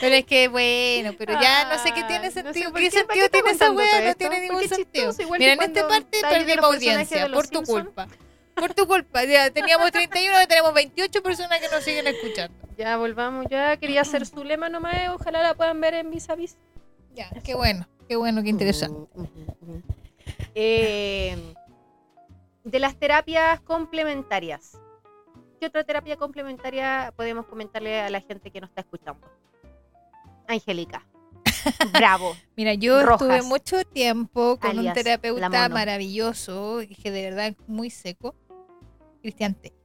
Pero es que bueno, pero ya no sé qué tiene no sé sentido. ¿Qué qué, ¿para sentido tiene esa weá? No tiene ningún Porque sentido. chistoso, Mira, en esta parte perdimos audiencia por tu culpa. Por tu culpa. Ya teníamos 31, ahora tenemos 28 personas que nos siguen escuchando. Ya volvamos, ya quería hacer su lema nomás. Ojalá la puedan ver en vis a vis. Ya, qué bueno, qué bueno, qué interesante. Eh, de las terapias complementarias. ¿Qué otra terapia complementaria podemos comentarle a la gente que nos está escuchando? Angélica. Bravo. Mira, yo Rojas. estuve mucho tiempo con un terapeuta maravilloso que de verdad es muy seco, Cristian Telles.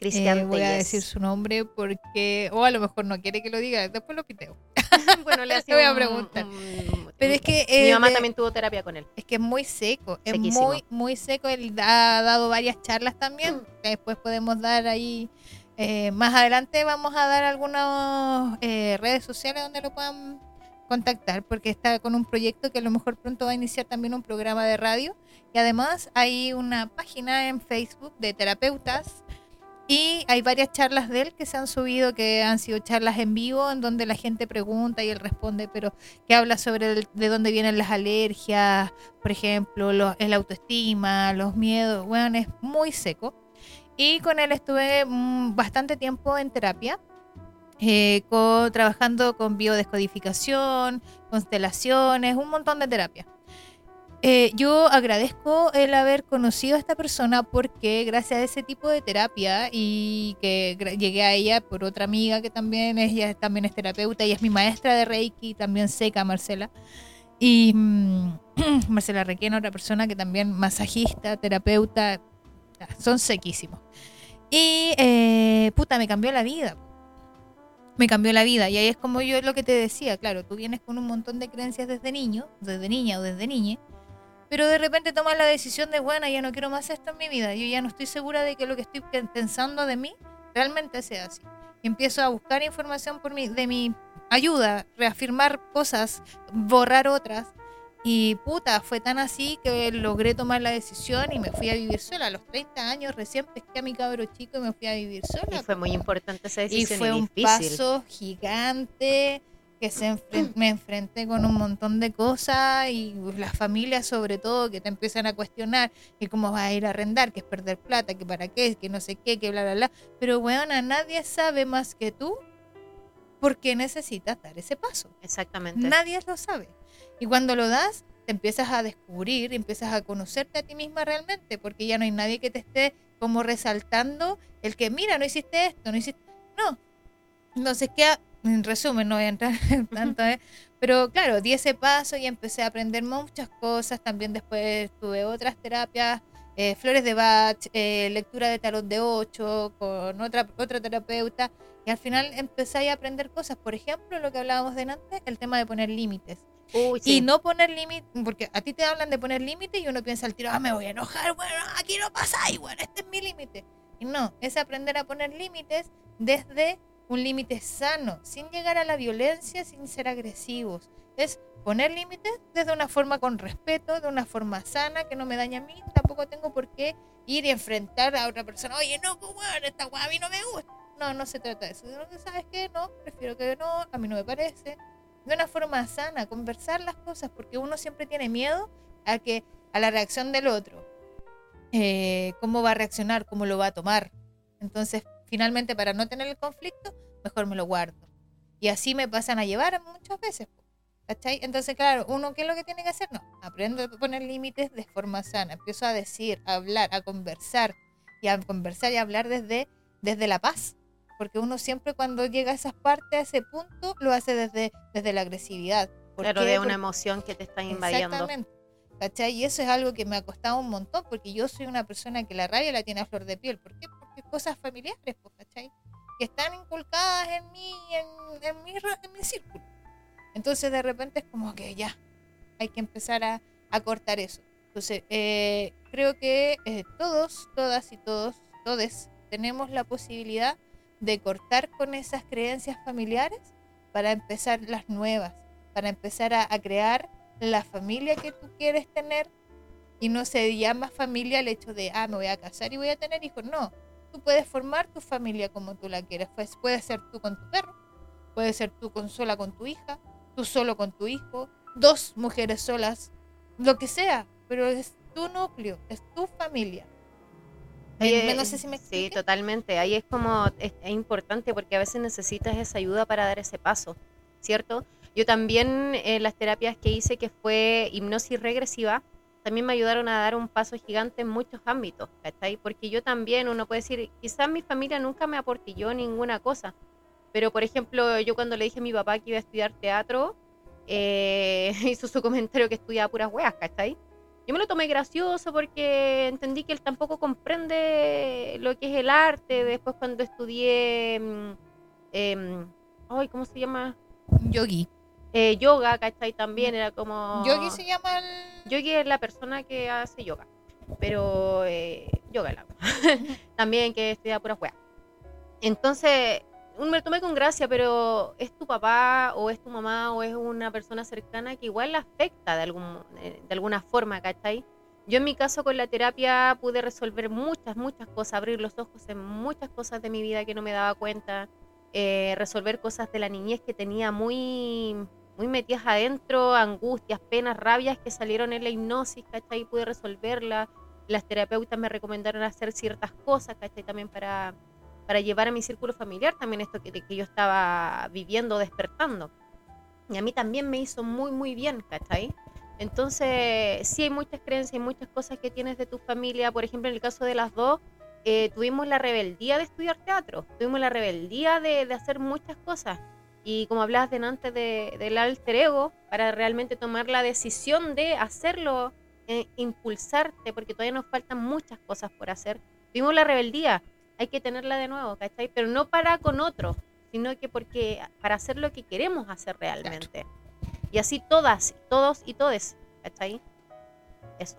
Cristian Eh, voy a decir su nombre porque, o a lo mejor no quiere que lo diga, después lo piteo. bueno, le, voy a un- preguntar. un- Pero es que, Mi eh, mamá de- también tuvo terapia con él. es que es muy seco, es Sequísimo. muy, muy seco. Él ha dado varias charlas también, Mm. que después podemos dar ahí. eh, más adelante vamos a dar algunas eh, redes sociales donde lo puedan contactar, porque está con un proyecto que a lo mejor pronto va a iniciar también un programa de radio. Y además hay una página en Facebook de terapeutas y hay varias charlas de él que se han subido, que han sido charlas en vivo, en donde la gente pregunta y él responde, pero que habla sobre de dónde vienen las alergias, por ejemplo, lo- el autoestima, los miedos. Bueno, es muy seco. Y con él estuve mm, bastante tiempo en terapia, eh, co- trabajando con biodescodificación, constelaciones, un montón de terapia. Eh, yo agradezco el haber conocido a esta persona porque gracias a ese tipo de terapia y que llegué a ella por otra amiga que también es, ella también es terapeuta y es mi maestra de Reiki, también seca Marcela. Y mm, Marcela Requena, otra persona que también masajista, terapeuta, son sequísimos. Y eh, puta, me cambió la vida. Me cambió la vida. Y ahí es como yo lo que te decía, claro, tú vienes con un montón de creencias desde niño, desde niña o desde niña, pero de repente tomas la decisión de, bueno, ya no quiero más esto en mi vida. Yo ya no estoy segura de que lo que estoy pe- pensando de mí realmente sea así. Y empiezo a buscar información por mi, de mi ayuda, reafirmar cosas, borrar otras. Y puta, fue tan así que logré tomar la decisión y me fui a vivir sola. A los 30 años recién pesqué a mi cabro chico y me fui a vivir sola. Y fue muy importante esa Y decisión. fue un difícil. paso gigante que se enfren- me enfrenté con un montón de cosas y las familias sobre todo que te empiezan a cuestionar que cómo vas a ir a arrendar, que es perder plata, que para qué, que no sé qué, que bla, bla, bla. Pero bueno, nadie sabe más que tú por qué necesitas dar ese paso. Exactamente. Nadie lo sabe. Y cuando lo das, te empiezas a descubrir, empiezas a conocerte a ti misma realmente, porque ya no hay nadie que te esté como resaltando el que, mira, no hiciste esto, no hiciste... No. Entonces, queda, en resumen, no voy a entrar en tanto, ¿eh? pero claro, di ese paso y empecé a aprender muchas cosas. También después tuve otras terapias, eh, flores de Bach, eh, lectura de tarot de 8 con otra, otra terapeuta. Y al final empecé a aprender cosas. Por ejemplo, lo que hablábamos de antes, el tema de poner límites. Uy, sí. Y no poner límites, porque a ti te hablan de poner límites y uno piensa al tiro, ah, me voy a enojar, bueno, aquí no pasa, y bueno, este es mi límite. Y no, es aprender a poner límites desde un límite sano, sin llegar a la violencia, sin ser agresivos. Es poner límites desde una forma con respeto, de una forma sana, que no me daña a mí, tampoco tengo por qué ir y enfrentar a otra persona, oye, no, pues bueno, esta weá a mí no me gusta. No, no se trata de eso. ¿Sabes qué? No, prefiero que no, a mí no me parece de una forma sana, conversar las cosas, porque uno siempre tiene miedo a que a la reacción del otro, eh, cómo va a reaccionar, cómo lo va a tomar. Entonces, finalmente, para no tener el conflicto, mejor me lo guardo. Y así me pasan a llevar muchas veces. ¿Cachai? Entonces, claro, uno, ¿qué es lo que tiene que hacer? No, aprendo a poner límites de forma sana. Empiezo a decir, a hablar, a conversar. Y a conversar y a hablar desde, desde la paz porque uno siempre cuando llega a esas partes, a ese punto, lo hace desde, desde la agresividad. ¿Por Claro, qué? de una Porque- emoción que te está invadiendo. Exactamente. ¿Cachai? Y eso es algo que me ha costado un montón, porque yo soy una persona que la rabia la tiene a flor de piel. ¿Por qué? Porque cosas familiares, pues, ¿cachai? Que están inculcadas en mí, en, en, mi, en mi círculo. Entonces, de repente es como que ya, hay que empezar a, a cortar eso. Entonces, eh, creo que eh, todos, todas y todos, todes, tenemos la posibilidad de cortar con esas creencias familiares para empezar las nuevas. para empezar a, a crear la familia que tú quieres tener y no se llama familia el hecho de, ah, me voy a casar y voy a tener hijos. No, tú puedes formar tu familia como tú la quieras. Pues puede ser tú con tu perro, puede ser tú con sola con tu hija, tú solo con tu hijo, dos mujeres solas, lo que sea, pero es tu núcleo, es tu familia. Oye, Eh, no sé si me Sí, totalmente. Ahí es como, es, es importante porque a veces necesitas esa ayuda para dar ese paso, ¿cierto? Yo también en las terapias que hice, que fue hipnosis regresiva, también me ayudaron a dar un paso gigante en muchos ámbitos, ¿cachai? Porque yo también, uno puede decir, quizás mi familia nunca me aportilló ninguna cosa, pero por ejemplo, yo cuando le dije a mi papá que iba a estudiar teatro, eh, hizo su comentario que estudiaba puras weas, ¿cachai? Yo me lo tomé gracioso porque entendí que él tampoco comprende lo que es el arte. Después cuando estudié, mm, em, ay, ¿cómo se llama? Yogi. Eh, yoga, ¿cachai? También era como... Yogi se llama el... Yogi es la persona que hace yoga, pero eh, yoga la También que estudia pura weá. Entonces, me lo tomé con gracia, pero es tu papá o es tu mamá o es una persona cercana que igual la afecta de, algún, eh, de alguna forma, ¿cachai? Yo en mi caso con la terapia pude resolver muchas, muchas cosas, abrir los ojos en muchas cosas de mi vida que no me daba cuenta, eh, resolver cosas de la niñez que tenía muy, muy metidas adentro, angustias, penas, rabias que salieron en la hipnosis, ¿cachai? Pude resolverlas. Las terapeutas me recomendaron hacer ciertas cosas, ¿cachai? También para, para llevar a mi círculo familiar también esto que, que yo estaba viviendo, despertando. Y a mí también me hizo muy, muy bien, ¿cachai? Entonces, sí hay muchas creencias, hay muchas cosas que tienes de tu familia. Por ejemplo, en el caso de las dos, eh, tuvimos la rebeldía de estudiar teatro, tuvimos la rebeldía de, de hacer muchas cosas. Y como hablabas delante de, del alter ego, para realmente tomar la decisión de hacerlo, eh, impulsarte, porque todavía nos faltan muchas cosas por hacer. Tuvimos la rebeldía, hay que tenerla de nuevo, ¿cachai? Pero no para con otro, sino que porque para hacer lo que queremos hacer realmente. Y así todas, todos y todes, ¿cachai? Eso.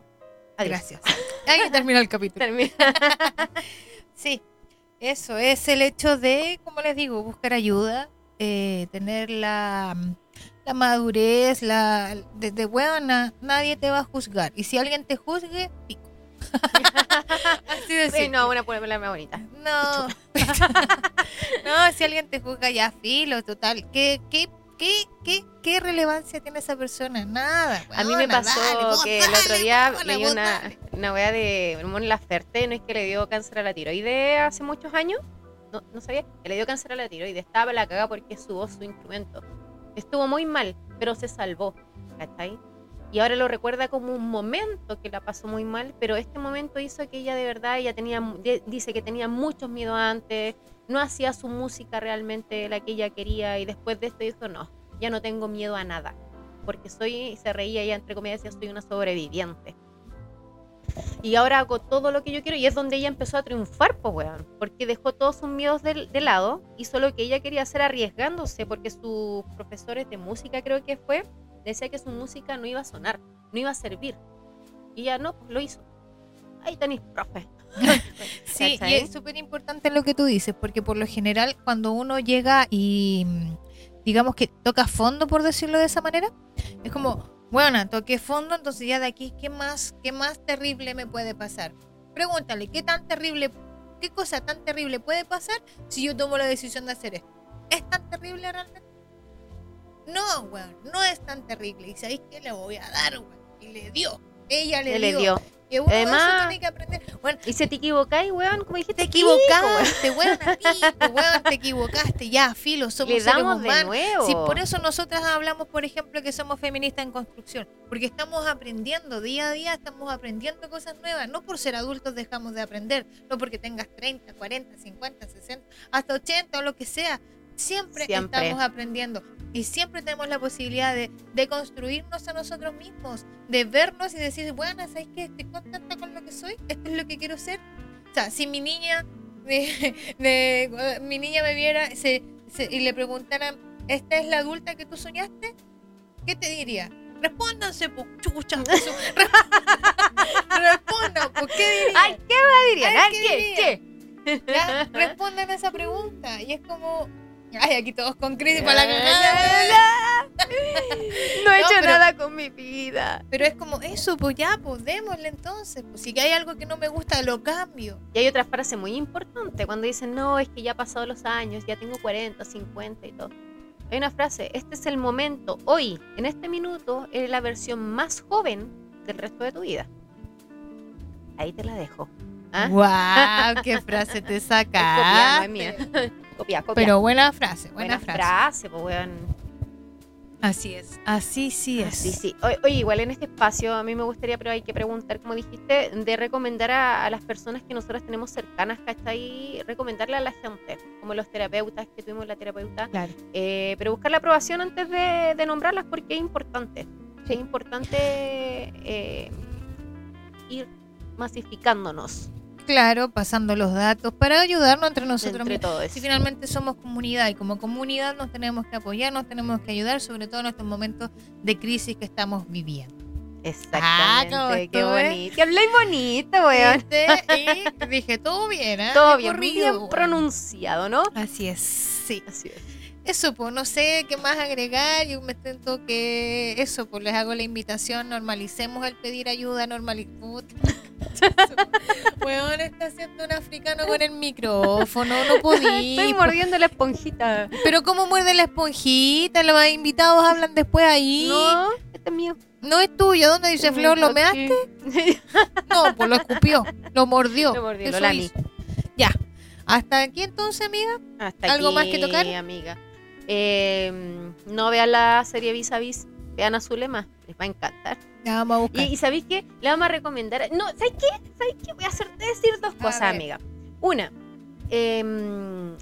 Adiós. Gracias. Ahí termina el capítulo. Termina. Sí, eso es el hecho de, como les digo, buscar ayuda, eh, tener la, la madurez, la de, de huevona, nadie te va a juzgar. Y si alguien te juzgue, pico. Así de Sí, no, una palabra más bonita. No. no, si alguien te juzga ya filo, total. ¿Qué, qué, qué, qué, qué relevancia tiene esa persona? Nada. A mí me pasó dale, que el dale, otro día weona, leí una, dale. una wea de Mon Laferte, ¿no es que le dio cáncer a la tiroide hace muchos años? No, no sabía, que le dio cáncer a la tiroide, estaba la caga porque es su instrumento. Estuvo muy mal, pero se salvó, ¿cachai? Y ahora lo recuerda como un momento que la pasó muy mal, pero este momento hizo que ella de verdad, ella tenía, dice que tenía muchos miedos antes, no hacía su música realmente la que ella quería y después de esto dijo, no, ya no tengo miedo a nada porque soy, y se reía ella entre comillas, decía, soy una sobreviviente. Y ahora hago todo lo que yo quiero y es donde ella empezó a triunfar, pues, weón. Porque dejó todos sus miedos de, de lado, hizo lo que ella quería hacer arriesgándose, porque sus profesores de música, creo que fue, decía que su música no iba a sonar, no iba a servir. Y ella no, pues lo hizo. Ahí tenéis, profe. Sí, y es súper importante lo que tú dices, porque por lo general cuando uno llega y digamos que toca fondo, por decirlo de esa manera, es como, bueno, toqué fondo, entonces ya de aquí, ¿qué más, qué más terrible me puede pasar? Pregúntale, ¿qué tan terrible, qué cosa tan terrible puede pasar si yo tomo la decisión de hacer esto? ¿Es tan terrible realmente? No, weón, no es tan terrible. ¿Y sabéis qué le voy a dar, weón? Y le dio. Ella le, Le dio. Que uno eso Además- tiene que aprender. Bueno, Y si te equivocáis, weón, como dijiste, te weón. equivocaste, weón, weón, te equivocaste, ya, filo, somos Le seres damos de humanos. nuevo. Sí, por eso nosotras hablamos, por ejemplo, que somos feministas en construcción, porque estamos aprendiendo día a día, estamos aprendiendo cosas nuevas. No por ser adultos dejamos de aprender, no porque tengas 30, 40, 50, 60, hasta 80 o lo que sea. Siempre, Siempre. estamos aprendiendo y siempre tenemos la posibilidad de, de construirnos a nosotros mismos, de vernos y decir, bueno, ¿sabes qué? Estoy contenta con lo que soy, esto es lo que quiero ser. O sea, si mi niña, de, de- mi niña me viera se- se- y le preguntaran, ¿esta es la adulta que tú soñaste? ¿Qué te diría? Respóndanse, pues, chucha. Respondan, pues, ¿qué diría? Ay, ¿qué va dirían? Ay, ¿qué ¿qué? dirían? ¿Qué? Ya, respondan a esa pregunta. Y es como, ay, aquí todos con crisis para la La, cagada. haga con mi vida? Pero es como eso, pues ya, pues démosle entonces. Pues si hay algo que no me gusta, lo cambio. Y hay otra frase muy importante cuando dicen, no, es que ya han pasado los años, ya tengo 40, 50 y todo. Hay una frase, este es el momento, hoy, en este minuto, eres la versión más joven del resto de tu vida. Ahí te la dejo. ¿Ah? ¡Guau! ¡Qué frase te no sacaste! Copia, copia. Pero buena frase, buena, Buena frase. frase, pues, weón. Así es, así sí es. Sí. Oye, igual en este espacio a mí me gustaría, pero hay que preguntar, como dijiste, de recomendar a, a las personas que nosotros tenemos cercanas, ¿cachai? Recomendarle a la gente, como los terapeutas que tuvimos la terapeuta, Claro. eh, pero buscar la aprobación antes de, de nombrarlas porque es importante. Es importante eh, ir masificándonos Claro, pasando los datos para ayudarnos entre nosotros entre todos. Si finalmente somos comunidad y como comunidad nos tenemos que apoyar, nos tenemos que ayudar, sobre todo en estos momentos de crisis que estamos viviendo. Exactamente, Ah, ¿cómo qué estuve? bonito. Que habláis bonito, weón. Y dije, todo bien, ¿eh? Todo bien, corrido, bien pronunciado, ¿no? Así es, sí. Así es. Eso, pues no sé qué más agregar. Yo me siento que eso, pues les hago la invitación, normalicemos el pedir ayuda, normalicemos. Weón, está haciendo un africano con el micrófono, no podí. Estoy mordiendo la esponjita. Pero cómo muerde la esponjita, los invitados hablan después ahí. No, este es mío. No es tuyo, ¿dónde dice Flor? ¿Lo measte? No, pues lo escupió, lo mordió. Lo mordió, lo Eso hizo. Ya. Hasta aquí entonces, amiga. Hasta ¿Algo aquí, más que tocar? amiga. Eh, no vean la serie Vis a Vis, vean a Zulema, les va a encantar. Ya vamos a Y, buscar. y ¿sabéis qué? Le vamos a recomendar. No, ¿sabéis qué? ¿Sabéis qué? Voy a hacerte decir dos A cosas, ver. amiga. Una, em,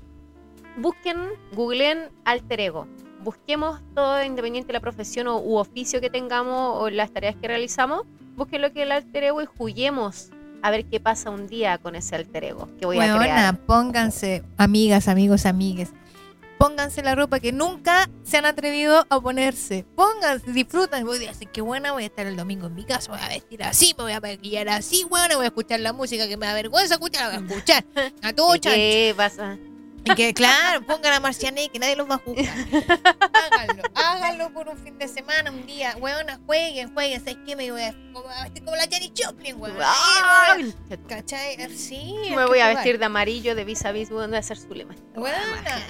busquen, googleen alter ego. Busquemos todo independiente de la profesión o, u oficio que tengamos o las tareas que realizamos. Busquen lo que es el alter ego y juguemos a ver qué pasa un día con ese alter ego que voy a crear. pónganse, amigas, amigos, amigues. Pónganse la ropa que nunca se han atrevido a ponerse. Pónganse, disfrutan. Voy a decir, qué buena, voy a estar el domingo en mi casa, voy a vestir así, me voy a maquillar así, bueno, voy a escuchar la música que me da vergüenza escuchar, la voy a escuchar. A todo ¿Y chancho. qué pasa? Que claro, pongan a Marciané que nadie los va a juzgar. háganlo, háganlo por un fin de semana, un día. Weona, jueguen, jueguen. ¿Sabes qué? Me voy a, vestir como la Jenny Joplin, weón. ¿Cachai? Sí. Me voy a jugar. vestir de amarillo, de vis a vis, voy a hacer su lema. Weona,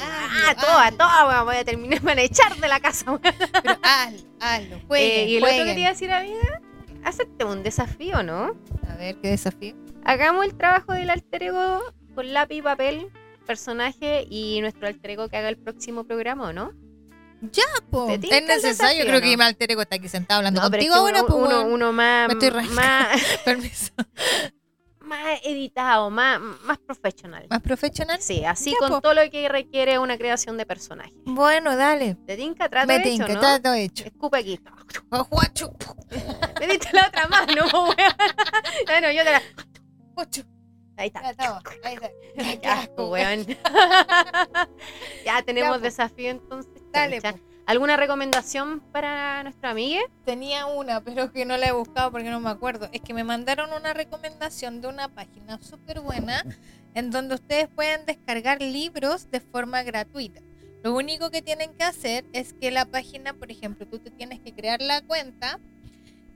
Ah, toda, toda, weón, voy a terminar, me van a echar de la casa. weón. Pero hazlo, hazlo. Jueguen, Eh, y el otro que te iba a decir, amiga, hacerte un desafío, ¿no? A ver, qué desafío. Hagamos el trabajo del alter ego con lápiz y papel, personaje y nuestro alter ego que haga el próximo programa, ¿o no? Po, ¿Te Es necesario. desafío, Creo que mi alter ego está aquí sentado hablando No, es contigo que ahora, uno, pues. uno, más, Me estoy más, Permiso. más editado, más, más profesional. ¿Más profesional? Sí, así Ya, con po. todo lo que requiere una creación de personaje. Bueno, dale. ¿Te tinca? Trato Me hecho, tinca, ¿no? todo hecho. Escupe aquí. Juacho. Me diste la otra mano, po, weón. Bueno, yo te la... Ahí Ya está. estamos. Ahí está. Qué asco, weón. ya tenemos Ya, desafío entonces. Dale, chancha. po. ¿Alguna recomendación para nuestra amiga? Tenía una, pero que no la he buscado porque no me acuerdo. Es que me mandaron una recomendación de una página súper buena en donde ustedes pueden descargar libros de forma gratuita. Lo único que tienen que hacer es que la página, por ejemplo, tú te tienes que crear la cuenta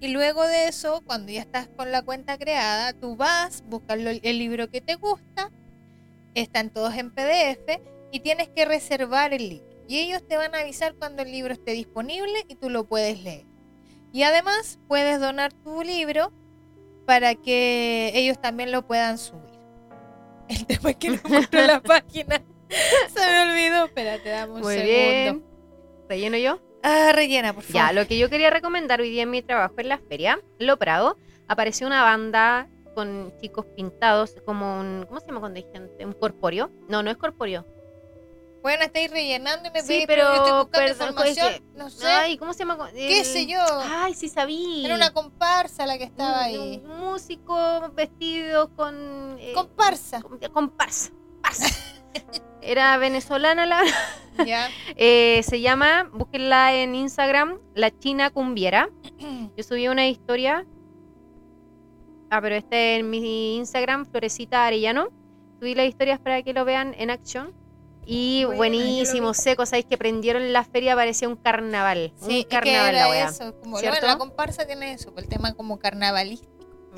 y luego de eso, cuando ya estás con la cuenta creada, tú vas, buscas el libro que te gusta, están todos en PDF y tienes que reservar el libro. Y ellos te van a avisar cuando el libro esté disponible y tú lo puedes leer. Y además puedes donar tu libro para que ellos también lo puedan subir. El tema es que no encuentro la página. Se me olvidó. Espérate, dame un Muy segundo. bien. ¿Relleno yo? Ah, rellena, por favor. Ya, lo que yo quería recomendar hoy día en mi trabajo en la feria, Lo Prado, apareció una banda con chicos pintados como un... ¿Cómo se llama cuando hay gente? ¿Un corpóreo? No, no es corpóreo. Bueno, estáis rellenando y me Sí, pedís, pero, yo estoy buscando perdón, información. No sé. Ay, ¿cómo se llama? ¿Qué El- sé yo? Ay, sí sabía. Era una comparsa la que estaba Un- ahí. Un músico vestido con... eh, Comparsa. con- comparsa. Era venezolana la... Eh, se llama, búsquenla en Instagram, La China Cumbiera. Yo subí una historia. Ah, pero este en mi Instagram, Florecita Arellano. Subí las historias para que lo vean en acción. Y buenísimo, seco, sabéis que prendieron la feria, parecía un carnaval. Sí, un es que carnaval era la wea. eso. Como, la comparsa tiene eso, el tema como carnavalista.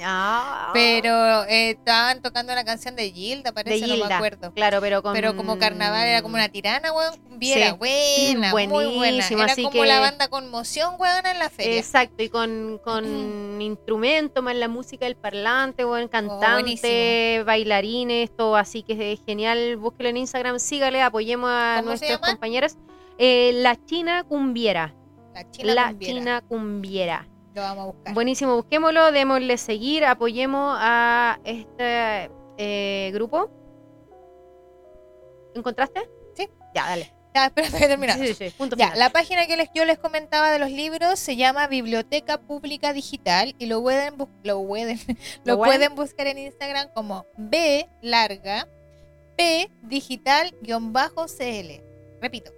Ah. Pero eh, estaban tocando la canción de Gilda, parece, de no me Gilda, acuerdo. claro, pero con... Pero como carnaval era como una tirana, weón. Viera, Sí. buena, muy buena. Buenísimo, Era así como que- la banda Conmoción, weón, en la feria. Exacto, y con, con instrumento, más la música del parlante, cantante, Oh, buenísimo. bailarines, todo así que es genial. Búsquelo en Instagram, sígale, apoyemos a ¿Cómo se nuestros compañeros. Eh, la China Cumbiera. La China la Cumbiera. China Cumbiera. Lo vamos a buscar. Buenísimo, busquémoslo, démosle seguir, apoyemos a este eh, grupo. ¿Encontraste? Sí. Ya, dale. Ya, espérate que termina. Sí, sí, sí, punto Ya, final. la página que les, yo les comentaba de los libros se llama Biblioteca Pública Digital y lo pueden, lo pueden, ¿Lo lo pueden? buscar en Instagram como B larga P digital guion bajo CL. Repito,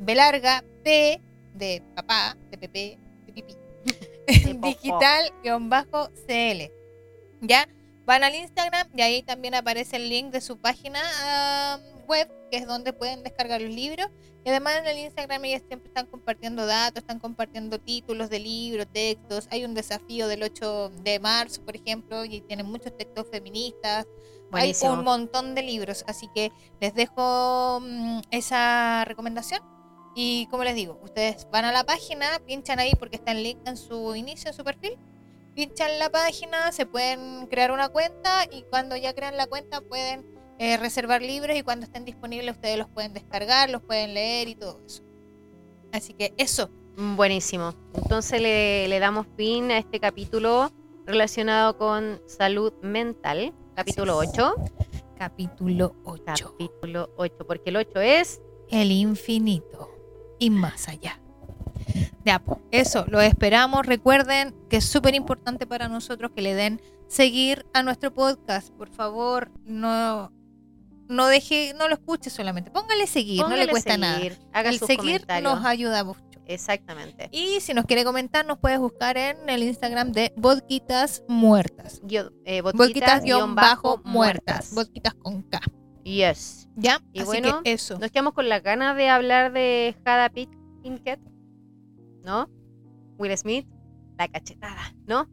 B larga P de papá, de pipí. popó. digital guion bajo CL. ¿Ya? Van al Instagram y ahí también aparece el link de su página web, que es donde pueden descargar los libros. Y además en el Instagram ellas siempre están compartiendo datos, están compartiendo títulos de libros, textos. Hay un desafío del 8 de marzo, por ejemplo, y tienen muchos textos feministas. Buenísimo. Hay un montón de libros, así que les dejo mm, esa recomendación. Y como les digo, ustedes van a la página, pinchan ahí porque está el link en su inicio, en su perfil. Pinchan la página, se pueden crear una cuenta y cuando ya crean la cuenta pueden eh, reservar libros y cuando estén disponibles ustedes los pueden descargar, los pueden leer y todo eso. Así que eso, Buenísimo. Entonces le, le damos fin a este capítulo relacionado con salud mental. Capítulo Así es. 8. capítulo 8. Capítulo 8, porque el 8 es... el infinito y más allá. Ya, po, eso, lo esperamos. Recuerden que es súper importante para nosotros que le den seguir a nuestro podcast. Por favor, no, no deje, no lo escuche solamente. Póngale seguir, no le cuesta seguir, Haga nada. El sus seguir nos ayuda mucho. Exactamente. Y si nos quiere comentar, nos puedes buscar en el Instagram de Vodquitas Muertas. Guio- eh, guion bajo bajo muertas. Vodquitas con K. Yes. ¿Ya? Y Así bueno, que eso. Nos quedamos con la ganas de hablar de Jada Pinkett, ¿no? Will Smith, la cachetada, ¿no?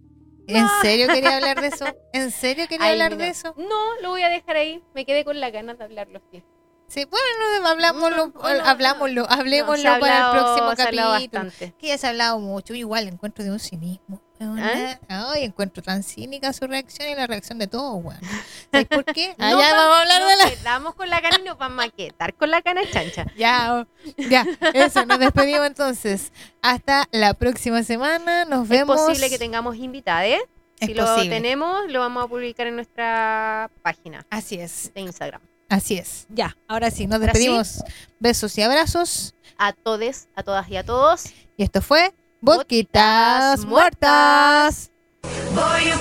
¿En serio quería hablar de eso? ¿En serio quería Ay, hablar de eso? No, lo voy a dejar ahí. Me quedé con la ganas de hablarlo. Sí. Sí, bueno, hablámoslo, No, no, hablámoslo, hablemoslo para el próximo capítulo. Que ya se ha hablado mucho, igual encuentro de un cinismo. Weona. Ay, encuentro tan cínica su reacción y la reacción de todos, weón. ¿Sabes por qué? Ah, No va- vamos a hablar de la. quedamos con la cana y nos vamos a quedar con la cana chancha. Ya, ya, eso, nos despedimos entonces. Hasta la próxima semana, nos vemos. Es posible que tengamos invitados. Es Si lo posible. tenemos, lo vamos a publicar en nuestra página Así es, de Instagram. así es. Ya, ahora sí, nos sí. despedimos. Besos y abrazos. A todos, a todas y a todos. Y esto fue Boquitas Muertas. Boy,